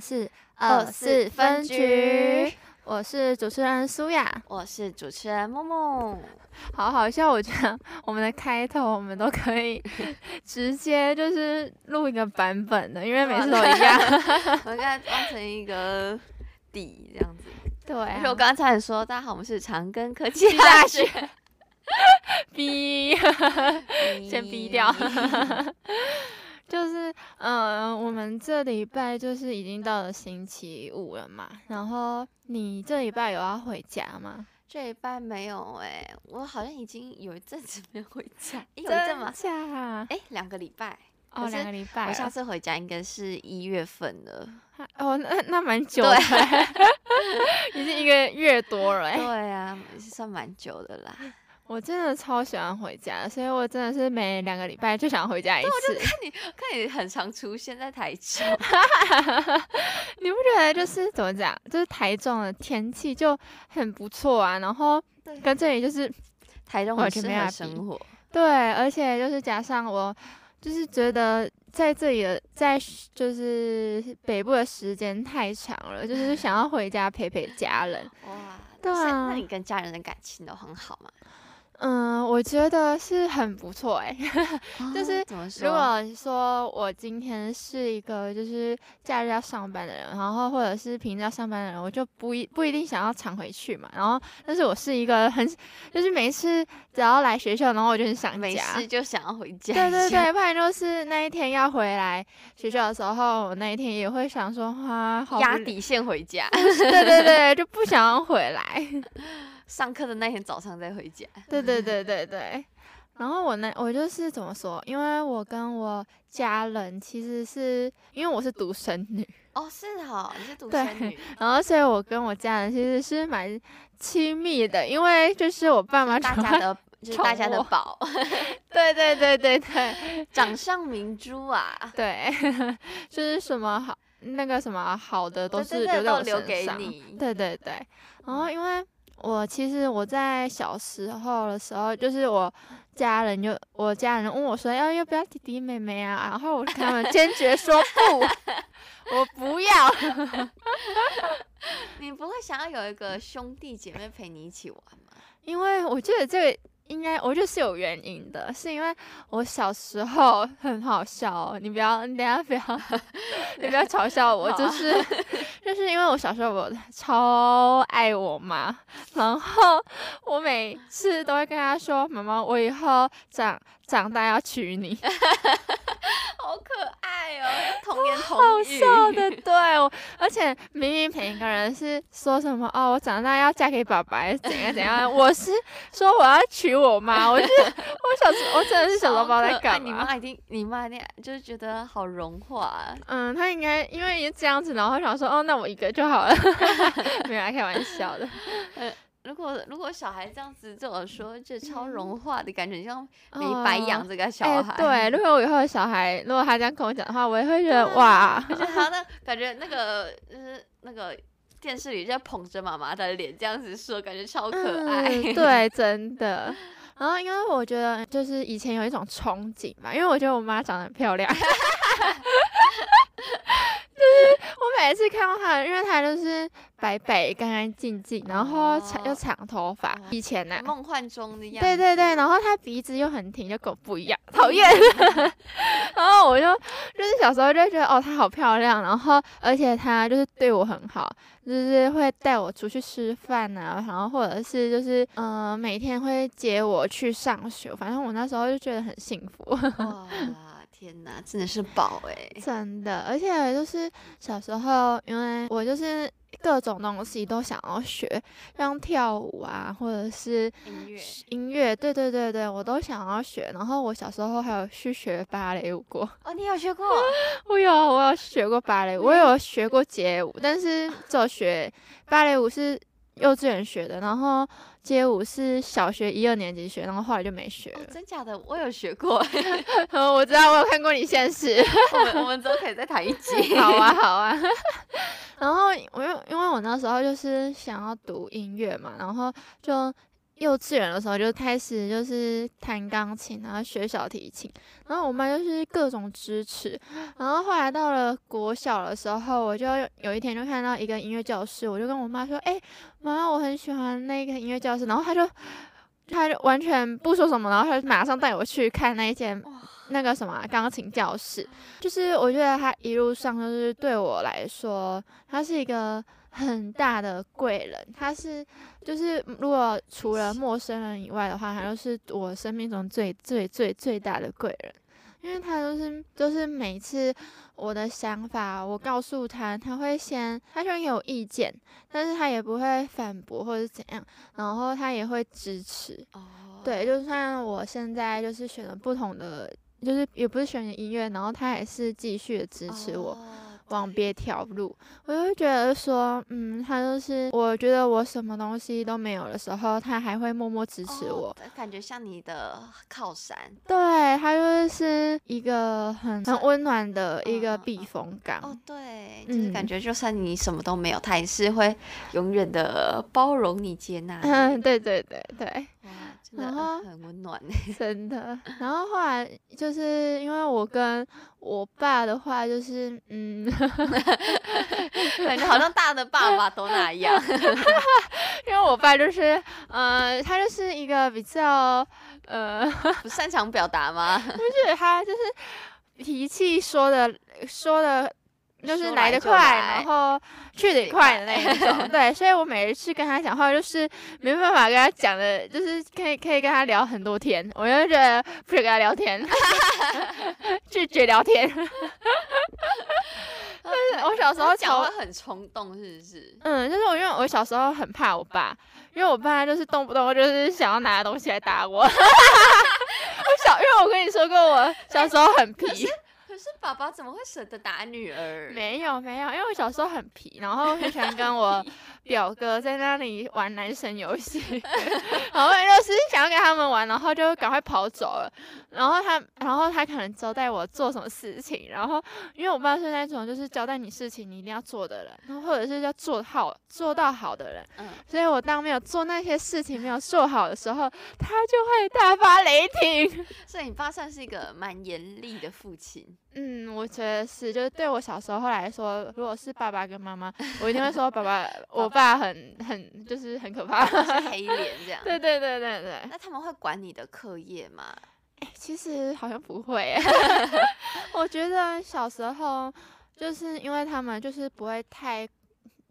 是二四分局，我是主持人苏雅，我是主持人木木。好好笑，我觉得我们的开头我们都可以 直接就是录一个版本的，因为每次都一样，我应该当成一个底这样子。对、啊，而且我刚才说，大家好，我们是长庚科技大学。逼，先逼掉。就是，嗯、呃，我们这礼拜就是已经到了星期五了嘛。然后你这礼拜有要回家吗？这礼拜没有哎、欸，我好像已经有一阵子没有回家。有一阵吗？假？哎，两个礼拜。哦，两个礼拜。我下次回家应该是一月份了。哦，那那蛮久的，已经一个月多了。对啊，也是算蛮久的啦。我真的超喜欢回家，所以我真的是每两个礼拜就想回家一次。我就看你，看你很常出现在台中，你不觉得就是怎么讲，就是台中的天气就很不错啊，然后跟这里就是台中完全没有生活。对，而且就是加上我，就是觉得在这里的在就是北部的时间太长了，就是想要回家陪陪家人。哇，对啊，那你跟家人的感情都很好吗？嗯，我觉得是很不错哎，就是如果说我今天是一个就是假日要上班的人，然后或者是平日要上班的人，我就不一不一定想要常回去嘛。然后，但是我是一个很就是每次只要来学校，然后我就很想家，没事就想要回家。对对对，不然就是那一天要回来学校的时候，我那一天也会想说，哇，好压底线回家。对对对，就不想要回来。上课的那天早上再回家。对对对 对对，然后我那我就是怎么说？因为我跟我家人其实是因为我是独生女哦，是哦，你是独生 女，然后所以我跟我家人其实是蛮亲密的，因为就是我爸妈大家的，就是大家的宝，对对对对对，掌上明珠啊，对，就是什么好那个什么好的都是留在我身上，对对对，然后因为。我其实我在小时候的时候，就是我家人就我家人问我说要要不要弟弟妹妹啊，然后我跟他们坚决说不，我不要。你不会想要有一个兄弟姐妹陪你一起玩吗？因为我觉得这个。应该我觉得是有原因的，是因为我小时候很好笑哦。你不要，你等下不要，你不要嘲笑我，就是就是因为我小时候我超爱我妈，然后我每次都会跟她说：“妈妈，我以后长长大要娶你。” 好可爱哦，童言童语，好笑的，对，而且明明每一个人是说什么哦，我长大要嫁给爸爸，怎样怎样，我是说我要娶我妈，我是我小时我真的是小时候不知道在干嘛。你妈一定，你妈一定就是觉得好融化啊。嗯，她应该因为这样子，然后想说哦，那我一个就好了，没有开玩笑的。如果如果小孩这样子对我说，就超融化的感觉，像没白养这个小孩。对，如果我以后的小孩，如果他这样跟我讲的话，我也会觉得哇，而且他那感觉那个就是那个电视里在捧着妈妈的脸这样子说，感觉超可爱。嗯、对，真的。然后因为我觉得就是以前有一种憧憬嘛，因为我觉得我妈长得很漂亮。就是我每次看到她，因为她就是白白、干干净净，然后长又长头发。以前呢、啊，梦幻中的样子。对对对，然后她鼻子又很挺，就跟我不一样，讨厌。然后我就就是小时候就觉得哦，她好漂亮，然后而且她就是对我很好，就是会带我出去吃饭啊，然后或者是就是嗯、呃，每天会接我去上学，反正我那时候就觉得很幸福。天呐，真的是宝哎、欸！真的，而且就是小时候，因为我就是各种东西都想要学，像跳舞啊，或者是音乐，音乐，对对对对，我都想要学。然后我小时候还有去学芭蕾舞过。哦，你有学过？我有，我有学过芭蕾舞，我有学过街舞，但是就学芭蕾舞是幼稚园学的，然后。街舞是小学一二年级学，然后后来就没学了。哦，真假的？我有学过，我知道，我有看过你现实。我们我们之后可以再谈一集。好啊，好啊。然后我因因为我那时候就是想要读音乐嘛，然后就幼稚园的时候就开始就是弹钢琴，然后学小提琴，然后我妈就是各种支持。然后后来到了国小的时候，我就有一天就看到一个音乐教室，我就跟我妈说：“哎、欸，妈，我很喜欢那个音乐教室。”然后她就，她就完全不说什么，然后她就马上带我去看那一间那个什么钢琴教室。就是我觉得她一路上就是对我来说，她是一个。很大的贵人，他是就是如果除了陌生人以外的话，他就是我生命中最最最最大的贵人，因为他就是就是每次我的想法，我告诉他，他会先他虽然有意见，但是他也不会反驳或者怎样，然后他也会支持。哦，对，就算我现在就是选了不同的，就是也不是选音乐，然后他也是继续的支持我。哦往别条路，我就会觉得说，嗯，他就是，我觉得我什么东西都没有的时候，他还会默默支持我，哦、感觉像你的靠山。对，他就是一个很很温暖的一个避风港。哦，对，就是感觉就算你什么都没有，嗯、他也是会永远的包容你、接纳你。嗯，对对对对。然后很温暖，真的。然后后来就是因为我跟我爸的话，就是嗯，感觉 好像大的爸爸都那样。因为我爸就是，呃，他就是一个比较呃不擅长表达吗？不是，他就是脾气说的说的。就是来得快，然后去得也快的那一 种，对，所以我每一次跟他讲话，就是没办法跟他讲的，就是可以可以跟他聊很多天，我就觉得不想跟他聊天，拒绝聊天。就是我小时候讲话很冲动，是不是？嗯，就是我因为我小时候很怕我爸，因为我爸就是动不动就是想要拿东西来打我。我小，因为我跟你说过，我小时候很皮。可是爸爸怎么会舍得打女儿？没有没有，因为我小时候很皮，然后很喜欢跟我 表哥在那里玩男生游戏，然后就是想要跟他们玩，然后就赶快跑走了。然后他，然后他可能交代我做什么事情，然后因为我爸是那种就是交代你事情你一定要做的人，然后或者是要做好做到好的人，嗯，所以我当没有做那些事情没有做好的时候，他就会大发雷霆。所以你爸算是一个蛮严厉的父亲。嗯，我觉得是，就是对我小时候后来说，如果是爸爸跟妈妈，我一定会说爸爸，我爸很很就是很可怕，是黑脸 这样。对对对对对。那他们会管你的课业吗？欸，其实好像不会。我觉得小时候就是因为他们就是不会太，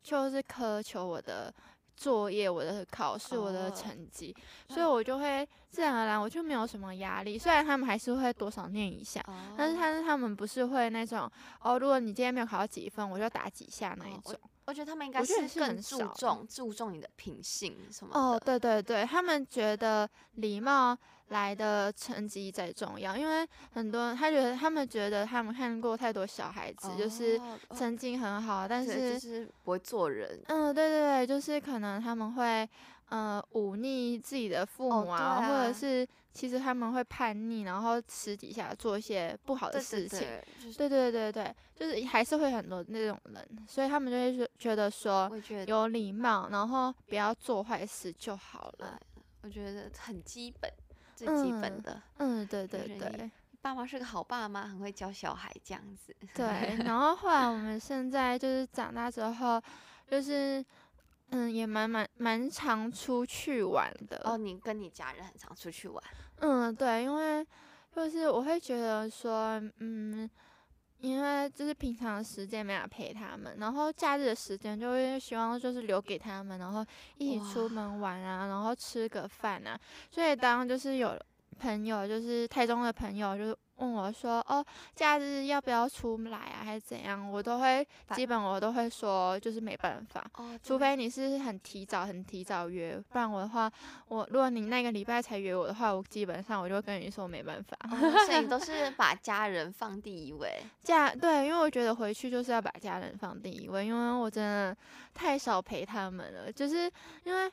就是苛求我的。作业，我的考试，我的成绩，oh. 所以我就会自然而然，我就没有什么压力。虽然他们还是会多少念一下，oh. 但是但是他们不是会那种哦，如果你今天没有考到几分，我就打几下那一种。Oh. 我，觉得他们应该是更注重注重你的品性什么的。哦，对对对，他们觉得礼貌。来的成绩最重要，因为很多人他觉得他们觉得他们看过太多小孩子，哦、就是成绩很好，哦、但，是就是不会做人。嗯，对对对，就是可能他们会呃忤逆自己的父母啊，哦、啊或者是其实他们会叛逆，然后私底下做一些不好的事情。对对对，对对对对，就是还是会很多那种人，所以他们就会觉得说有礼貌，然后不要做坏事就好了。我觉得很基本。最基本的，嗯，嗯，对对对，爸妈是个好爸妈，很会教小孩这样子。对，然后后来我们现在就是长大之后，就是嗯，也蛮蛮蛮常出去玩的。哦，你跟你家人很常出去玩？嗯，对，因为就是我会觉得说，嗯。因为就是平常时间没法陪他们，然后假日的时间就会希望就是留给他们，然后一起出门玩啊，然后吃个饭啊。所以当就是有朋友，就是台中的朋友，就是。问我说：“哦，假日要不要出来啊？还是怎样？”我都会，基本我都会说，就是没办法。哦，除非你是很提早、很提早约，不然我的话，我如果你那个礼拜才约我的话，我基本上我就跟你说没办法。哦，所以你 都是把家人放第一位。家对，因为我觉得回去就是要把家人放第一位，因为我真的太少陪他们了，就是因为。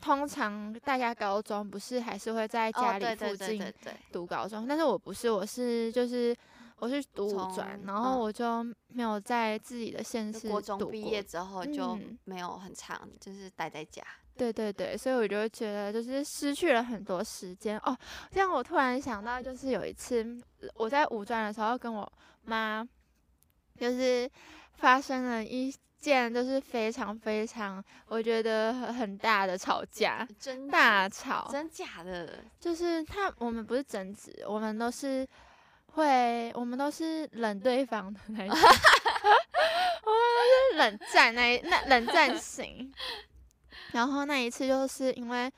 通常大家高中不是还是会在家里附近读高中，但是我不是，我是就是我是读五专，然后我就没有在自己的县市。国中毕业之后就没有很长，嗯、就是待在家。对对对，所以我就觉得就是失去了很多时间哦。这样我突然想到，就是有一次我在五专的时候，跟我妈就是发生了一件就是非常非常我觉得很大的吵架，真大吵，真假的？就是他我们不是争执，我们都是会，我们都是冷对方的那种，我们都是冷战那那冷战型。然后那一次就是因为，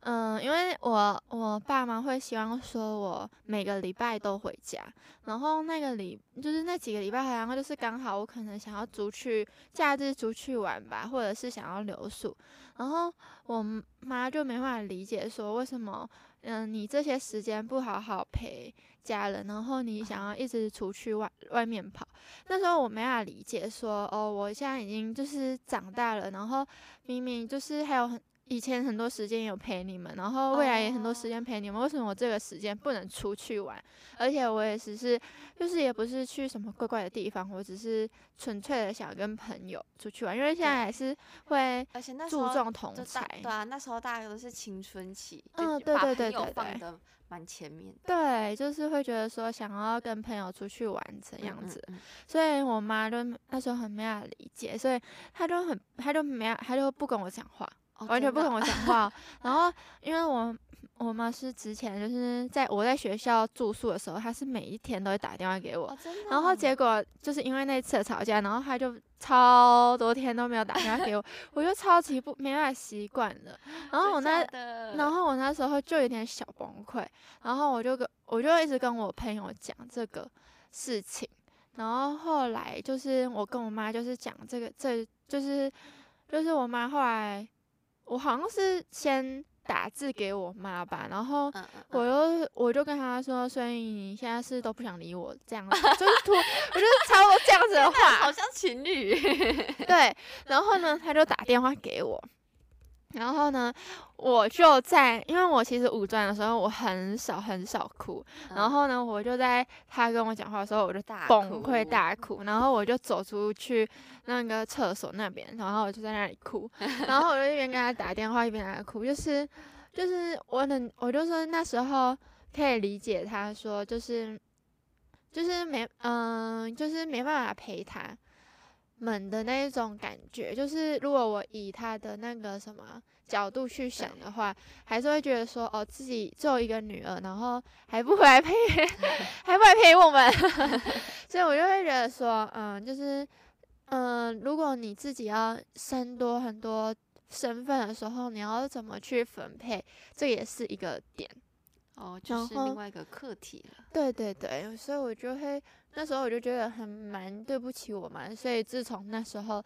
嗯、因为我我爸妈会希望说我每个礼拜都回家，然后那个礼就是那几个礼拜好像就是刚好我可能想要出去假日出去玩吧，或者是想要留宿，然后我妈就没办法理解说为什么，嗯、你这些时间不好好陪家人，然后你想要一直出去外外面跑。那时候我没法理解说，哦，我现在已经就是长大了，然后明明就是还有很以前很多时间有陪你们，然后未来也很多时间陪你们，为什么我这个时间不能出去玩？而且我也只是就是也不是去什么怪怪的地方，我只是纯粹的想跟朋友出去玩，因为现在还是会注重同侪。对啊，那时候大家都是青春期，嗯，对对对对对。蛮前面的，对，就是会觉得说想要跟朋友出去玩这样子，嗯嗯嗯，所以我妈就那时候很没法理解，所以她就很，她就没，她就不跟我讲话，哦、完全不跟我讲话。然后 因为我我妈是之前就是在我在学校住宿的时候，她是每一天都会打电话给我，哦、然后结果就是因为那次的吵架，然后她就。超多天都没有打电话给我，我就超级不没办法习惯了。然后我那，然后我那时候就有点小崩溃。然后我就跟我就一直跟我朋友讲这个事情。然后后来就是我跟我妈就是讲这个，这就是就是我妈后来，我好像是先。打字给我妈吧，然后我又我就跟她说，所以你现在是都不想理我这样子，就是突，我就是差不多这样子的 话，好像情侣。对，然后呢，他就打电话给我。然后呢，我就在，因为我其实五专的时候我很少很少哭。嗯、然后呢，我就在他跟我讲话的时候，我就大崩溃大哭。然后我就走出去那个厕所那边，然后我就在那里哭。然后我就一边跟他打电话，一边在哭。就是就是我能，我就说那时候可以理解他说，就是就是没嗯、呃，就是没办法陪他。们的那一种感觉，就是如果我以他的那个什么角度去想的话，还是会觉得说，哦，自己只有一个女儿，然后还不回来陪，还不来陪我们，所以我就会觉得说，嗯，就是，嗯，如果你自己要生多很多身份的时候，你要怎么去分配，这也是一个点。哦，就是另外一个课题了。对对对，所以我就会那时候我就觉得很蛮对不起我嘛，所以自从那时候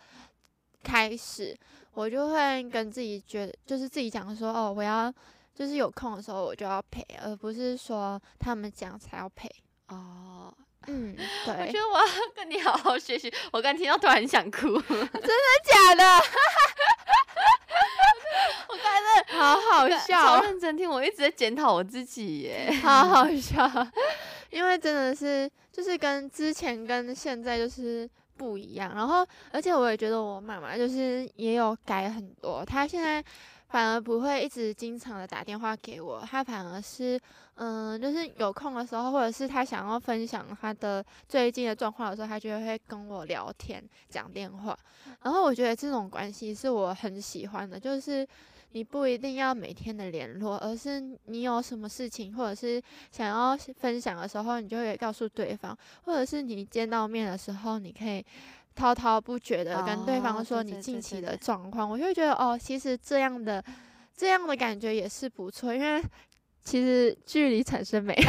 开始，我就会跟自己觉得，就是自己讲说，哦，我要就是有空的时候我就要陪，而不是说他们讲才要陪。哦，嗯，对。我觉得我要跟你好好学习。我刚听到突然想哭，真的假的？我刚才好好笑，超认真听，我一直在检讨我自己耶，好好笑，因为真的是就是跟之前跟现在就是不一样，然后而且我也觉得我妈妈就是也有改很多，她现在反而不会一直经常的打电话给我，她反而是嗯，就是有空的时候，或者是她想要分享她的最近的状况的时候，她就会跟我聊天讲电话，然后我觉得这种关系是我很喜欢的，就是。你不一定要每天的联络，而是你有什么事情，或者是想要分享的时候，你就会告诉对方，或者是你见到面的时候，你可以滔滔不绝的跟对方说你近期的状况，我就会觉得哦，其实这样的这样的感觉也是不错，因为其实距离产生美。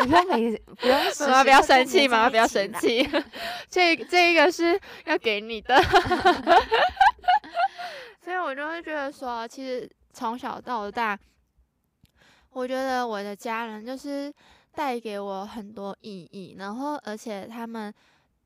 你不要没不要妈妈不要生气，妈妈不要生气，这这一个是要给你的。所以我就会觉得说，其实从小到大，我觉得我的家人就是带给我很多意义，然后而且他们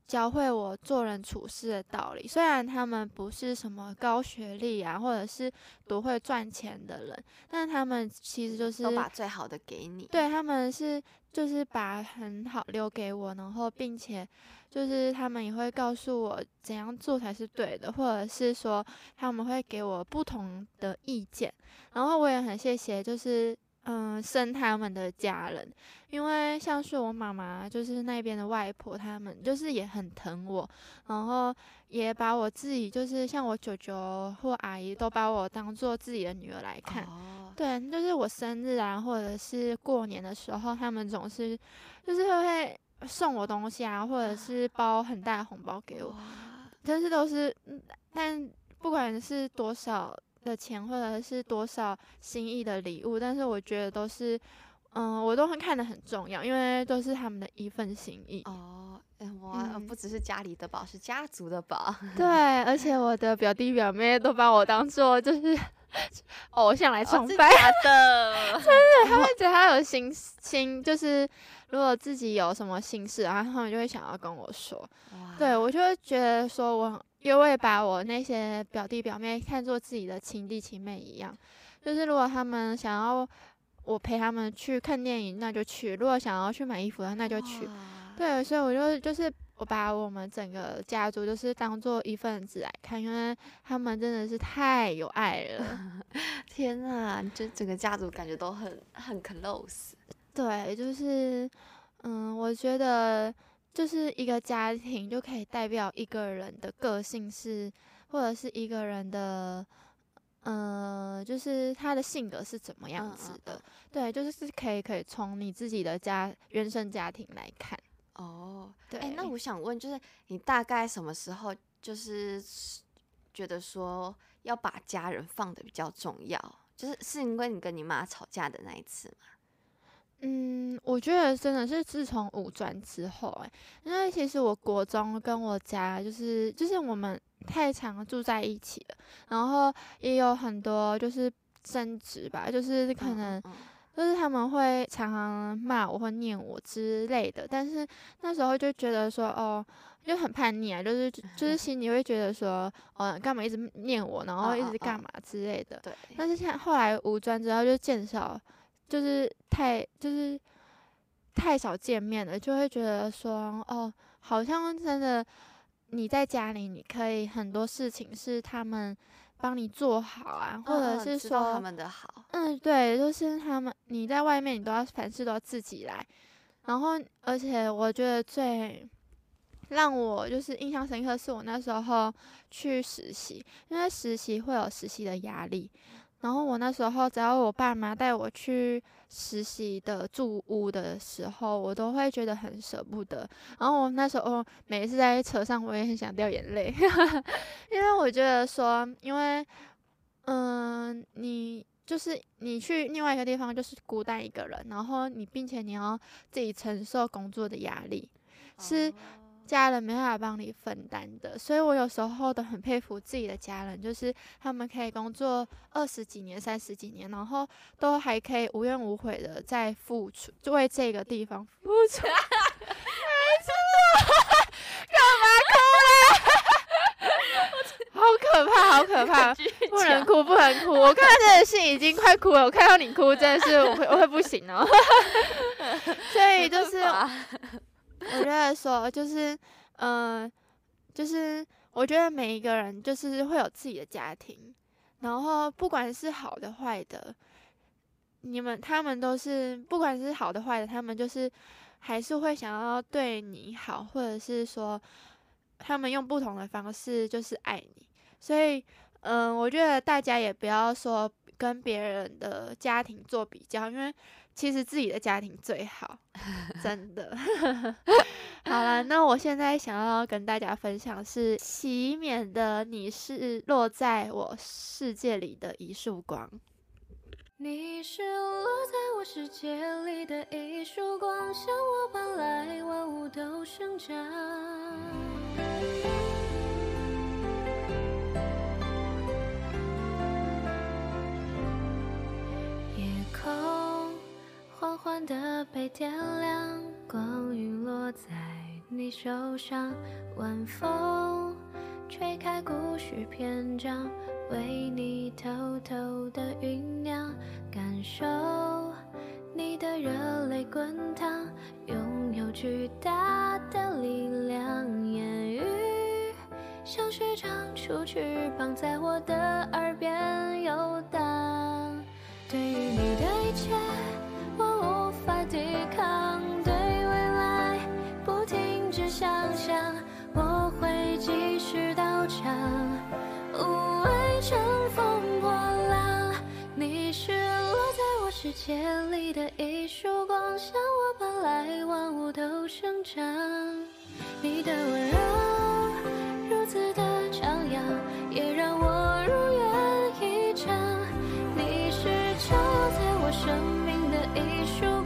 教会我做人处事的道理。虽然他们不是什么高学历啊，或者是多会赚钱的人，但他们其实就是都把最好的给你。对，他们是就是把很好留给我，然后并且就是他们也会告诉我怎样做才是对的，或者是说他们会给我不同的意见。然后我也很谢谢，就是。嗯，生他们的家人，因为像是我妈妈，就是那边的外婆，他们就是也很疼我，然后也把我自己，就是像我舅舅或阿姨，都把我当做自己的女儿来看。哦、对，就是我生日啊，或者是过年的时候，他们总是就是会送我东西啊，或者是包很大的红包给我，但是都是，但不管是多少。的钱或者是多少心意的礼物，但是我觉得都是，嗯，我都会看得很重要，因为都是他们的一份心意。哦，我、嗯、不只是家里的宝，是家族的宝。对，而且我的表弟表妹都把我当做就是 偶像来崇拜、哦、的，真的，他会觉得他有心心，就是如果自己有什么心事，然后他们就会想要跟我说。对，我就会觉得说我。因为把我那些表弟表妹看作自己的亲弟亲妹一样，就是如果他们想要我陪他们去看电影，那就去；如果想要去买衣服，那就去。对，所以我就就是我把我们整个家族就是当做一份子来看，因为他们真的是太有爱了。天哪，这整个家族感觉都很很 close。对，就是嗯，我觉得。就是一个家庭就可以代表一个人的个性是，或者是一个人的，呃，就是他的性格是怎么样子的。嗯嗯嗯、对，就是是可以可以从你自己的家原生家庭来看。哦，对。欸、那我想问，就是你大概什么时候就是觉得说要把家人放的比较重要？就是是因为你跟你妈吵架的那一次吗？嗯，我觉得真的是自从五专之后，欸，因为其实我国中跟我家就是就是我们太常住在一起了，然后也有很多就是争执吧，就是可能就是他们会常常骂我或念我之类的，但是那时候就觉得说哦，就很叛逆啊，就是就是 心里会觉得说，哦，干嘛一直念我，然后一直干嘛之类的。对。但是现在后来五专之后就减少。就是太就是太少见面了，就会觉得说哦，好像真的你在家里，你可以很多事情是他们帮你做好啊，或者是说他们的好，嗯，对，就是他们你在外面，你都要凡事都要自己来。然后，而且我觉得最让我就是印象深刻，是我那时候去实习，因为实习会有实习的压力。然后我那时候，只要我爸妈带我去实习的住屋的时候，我都会觉得很舍不得。然后我那时候每一次在车上，我也很想掉眼泪，因为我觉得说，因为嗯，你就是你去另外一个地方，就是孤单一个人，然后你并且你要自己承受工作的压力，是。家人没办法帮你分担的，所以我有时候都很佩服自己的家人，就是他们可以工作二十几年、三十几年，然后都还可以无怨无悔的在付出，就为这个地方付出。没错，干嘛哭啊？好可怕，好可怕！不能哭，不能哭！我看到这个戏已经快哭了，我看到你哭，真的是我会我会不行哦。所以就是。我觉得说就是，嗯、就是我觉得每一个人就是会有自己的家庭，然后不管是好的坏的，你们他们都是不管是好的坏的，他们就是还是会想要对你好，或者是说他们用不同的方式就是爱你，所以，嗯、我觉得大家也不要说跟别人的家庭做比较，因为。其实自己的家庭最好，真的。好了，那我现在想要跟大家分享是席免的，你是落在我世界里的一束光。你是落在我世界里的一束光，向我奔来，万物都生长。缓缓地被点亮，光晕落在你手上，晚风吹开故事篇章，为你偷偷的酝酿，感受你的热泪滚烫，拥有巨大的力量，言语像是长出翅膀，在我的耳边游荡，对于你的一切。无畏乘风破浪，你是落在我世界里的一束光，像我本来万物都生长。你的温柔如此的张扬，也让我如愿以偿。你是照耀在我生命的一束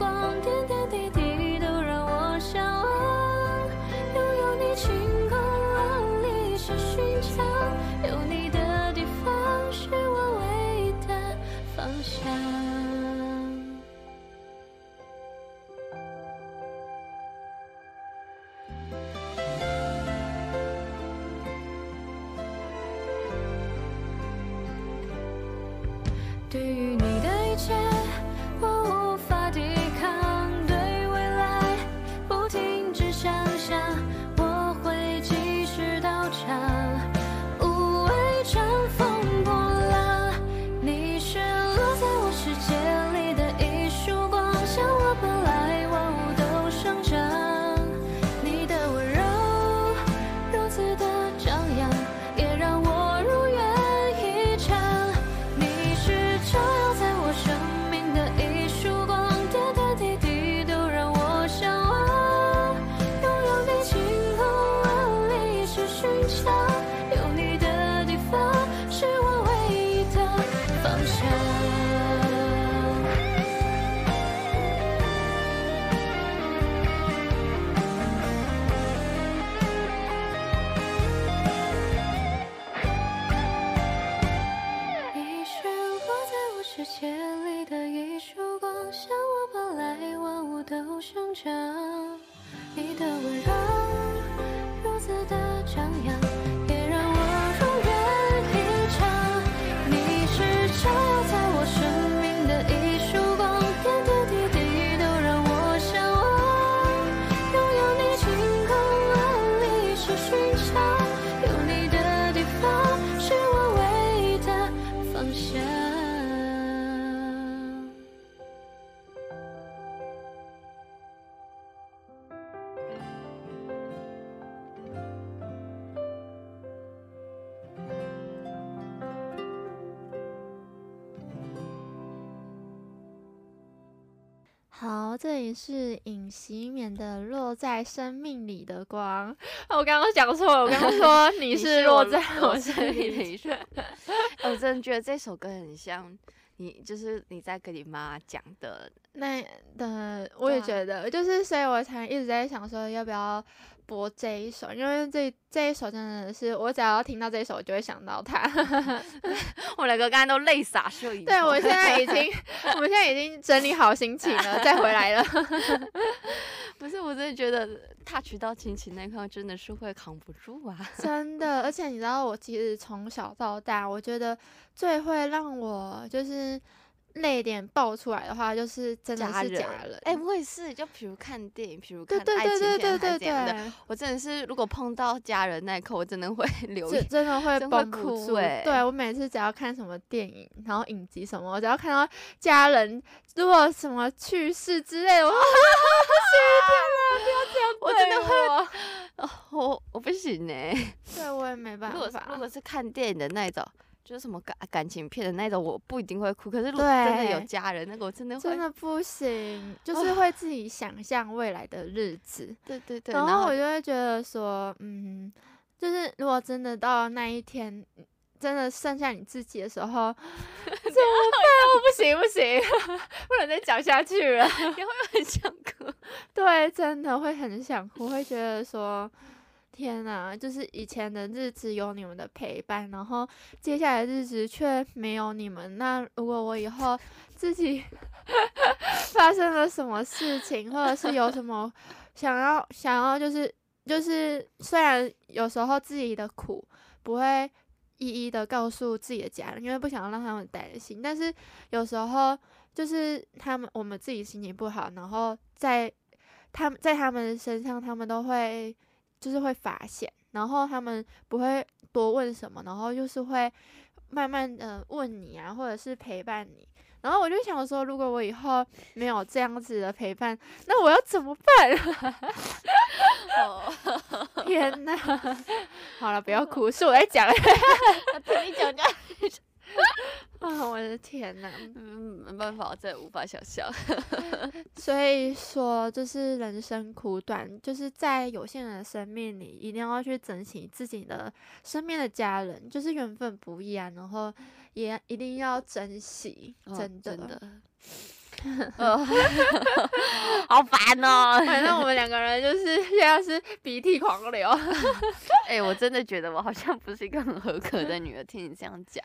是尹锡绵的《落在生命里的光》。我刚刚讲错了，我刚刚说你是落在我生命里的光。我真的觉得这首歌很像你，就是你在跟你妈讲的那的。我也觉得，就是所以我才一直在想说要不要。播这一首，因为这这一首真的是我只要听到这一首，我就会想到他。我两个刚才都泪洒。对，我现在已经，我们现在已经整理好心情了，再回来了。不是，我真的觉得 touch 到亲戚那块真的是会扛不住啊！真的，而且你知道，我其实从小到大，我觉得最会让我就是。泪点爆出来的话，就是真的是假人。哎、欸，我也是，就比如看电影，比如看爱情片，对对对对对对，我真的是，如果碰到家人那一刻，我真的会 流泪，真的会绷不住。欸、对，我每次只要看什么电影，然后影集什么，我只要看到家人如果什么去世之类的，我啊，天哪，不要这样，我真的会，哦、我我不行呢、欸。对，我也没办法。如果如果是看电影的那种。就是什么感感情片的那种，我不一定会哭。可是如果真的有家人，那个我真的会真的不行，就是会自己想象未来的日子。对对对，然后我就会觉得说，嗯，就是如果真的到那一天，真的剩下你自己的时候，怎么办？我不行不行，不能再讲下去了，你会很想哭。对，真的会很想哭，会觉得说。天呐，就是以前的日子有你们的陪伴，然后接下来的日子却没有你们。那如果我以后自己 发生了什么事情，或者是有什么想要想要就是就是虽然有时候自己的苦不会一一的告诉自己的家人，因为不想要让他们担心，但是有时候就是他们我们自己心情不好，然后在他们在他们身上，他们都会就是会发现，然后他们不会多问什么，然后就是会慢慢的问你啊，或者是陪伴你。然后我就想说，如果我以后没有这样子的陪伴，那我要怎么办？天哪！好了，不要哭，是我在讲。听你讲讲。啊，我的天哪！嗯，没办法，我真的无法想象。所以说，就是人生苦短，就是在有限的生命里，一定要去珍惜自己的身边的家人，就是缘分不易啊，然后也一定要珍惜，真的。哦，真的 好烦哦！反正我们两个人就是现在是鼻涕狂流。哎、欸，我真的觉得我好像不是一个很合格的女儿，听你这样讲。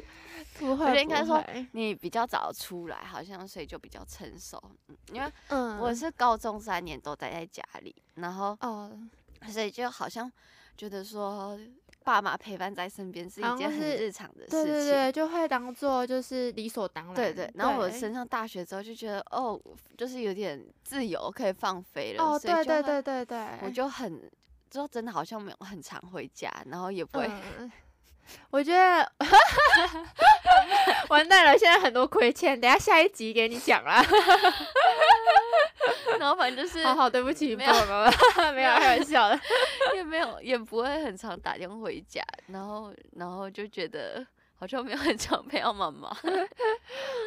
不会，我觉得应该说你比较早出来，好像所以就比较成熟。因为我是高中三年都待在家里，然后哦，所以就好像觉得说。爸妈陪伴在身边是一件很日常的事情，对对对，就会当做就是理所当然。对对，然后我升上大学之后就觉得，哦，就是有点自由，可以放飞了。哦，对对对对对，我就很，就真的好像没有很常回家，然后也不会。嗯我觉得 完蛋了，现在很多亏欠，等下下一集给你讲啦。然后反正就是，好好对不起，没有没有开玩笑的，也没有也不会很常打电话回家，然后然后就觉得好像没有很常陪到妈妈。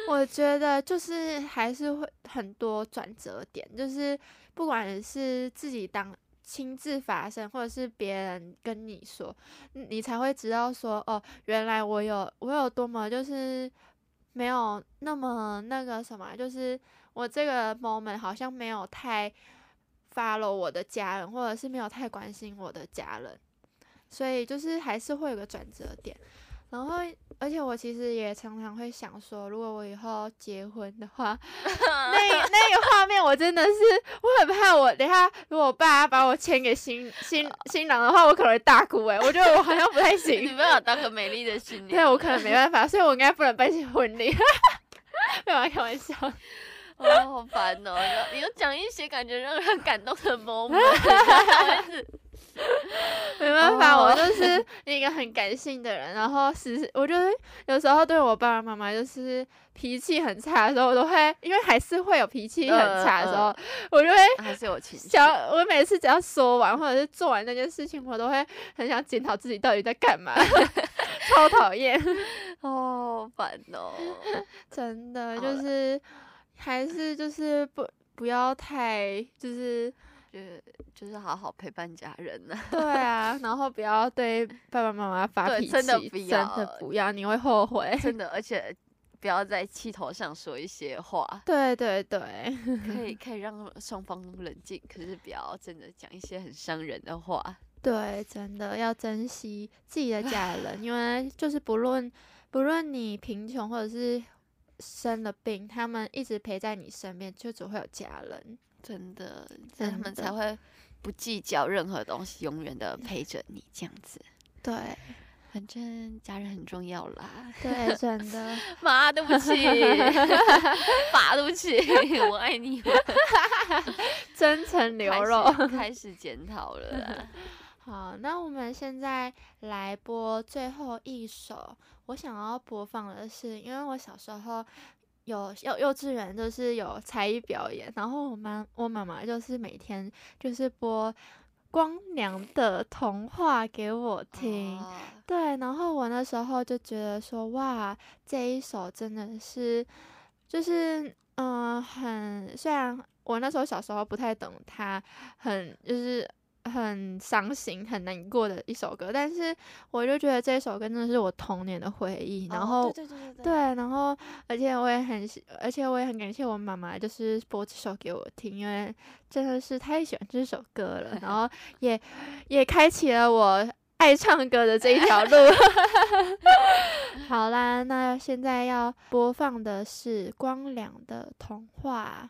我觉得就是还是会很多转折点，就是不管是自己当。亲自发生，或者是别人跟你说，你才会知道说，哦，原来我有我有多么就是没有那么那个什么，就是我这个 moment 好像没有太 follow 我的家人，或者是没有太关心我的家人，所以就是还是会有个转折点。然后，而且我其实也常常会想说，如果我以后结婚的话，那那个画面我真的是，我很怕我等下如果我爸把我签给新新新郎的话，我可能会大哭诶，我觉得我好像不太行。你没有当个美丽的新 娘。对，我可能没办法，所以我应该不能办起婚礼。没有开玩笑。哦，好烦哦！你要讲一些感觉让人感动的 moment。没办法，oh. 我就是一个很感性的人。然后是，我觉得有时候对我爸爸妈妈就是脾气很差的时候，我都会，因为还是会有脾气很差的时候，呃呃、我就会还是有情绪。想我每次只要说完或者是做完那件事情，我都会很想检讨自己到底在干嘛，超讨厌哦，烦哦，真的就是还是就是不不要太就是。就就是好好陪伴家人呢。对啊，然后不要对爸爸妈妈发脾气，真的不要，真的不要，你会后悔。真的，而且不要在气头上说一些话。对对对，可以 可以让双方冷静，可是不要真的讲一些很伤人的话。对，真的要珍惜自己的家人，因为就是不论不论你贫穷或者是生了病，他们一直陪在你身边，就只会有家人。真的，他们才会不计较任何东西，永远的陪着你这样子。对，反正家人很重要啦。对，真的。妈，对不起，爸，对不起，我爱你。真诚流露，开始检讨了。好，那我们现在来播最后一首。我想要播放的是，因为我小时候。有幼幼稚园就是有才艺表演，然后我妈我妈妈就是每天就是播光良的童话给我听，哦、对，然后我那时候就觉得说哇，这一首真的是就是嗯、呃、很，虽然我那时候小时候不太懂他，很就是。很伤心、很难过的一首歌，但是我就觉得这首歌真的是我童年的回忆。然后，对对对对，对，然后，而且我也很，而且我也很感谢我妈妈，就是播这首给我听，因为真的是太喜欢这首歌了。然后 也也开启了我爱唱歌的这一条路。好啦，那现在要播放的是光良的童话。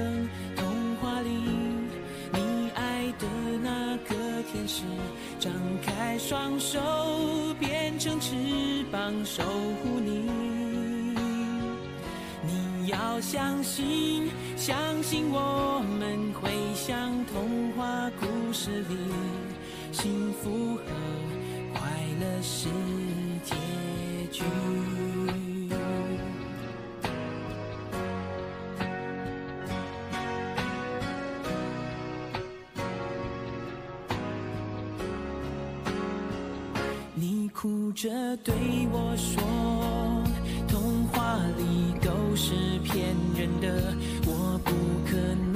相信，相信我们会像童话故事里，幸福和快乐是结局。你哭着对我说。童话里都是骗人的，我不可能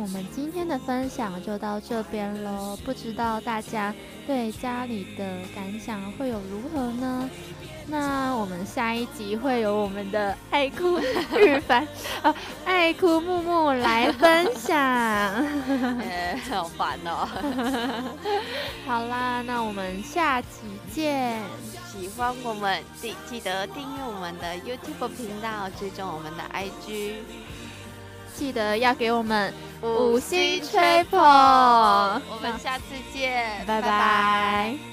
我们今天的分享就到这边喽。不知道大家对家里的感想会有如何呢？那我们下一集会有我们的爱哭日凡啊，爱哭木木来分享。欸、好烦哦。好啦，那我们下期见。喜欢我们记记得订阅我们的 YouTube 频道，追踪我们的 IG。记得要给我们五星吹捧，我们下次见，拜拜。拜拜。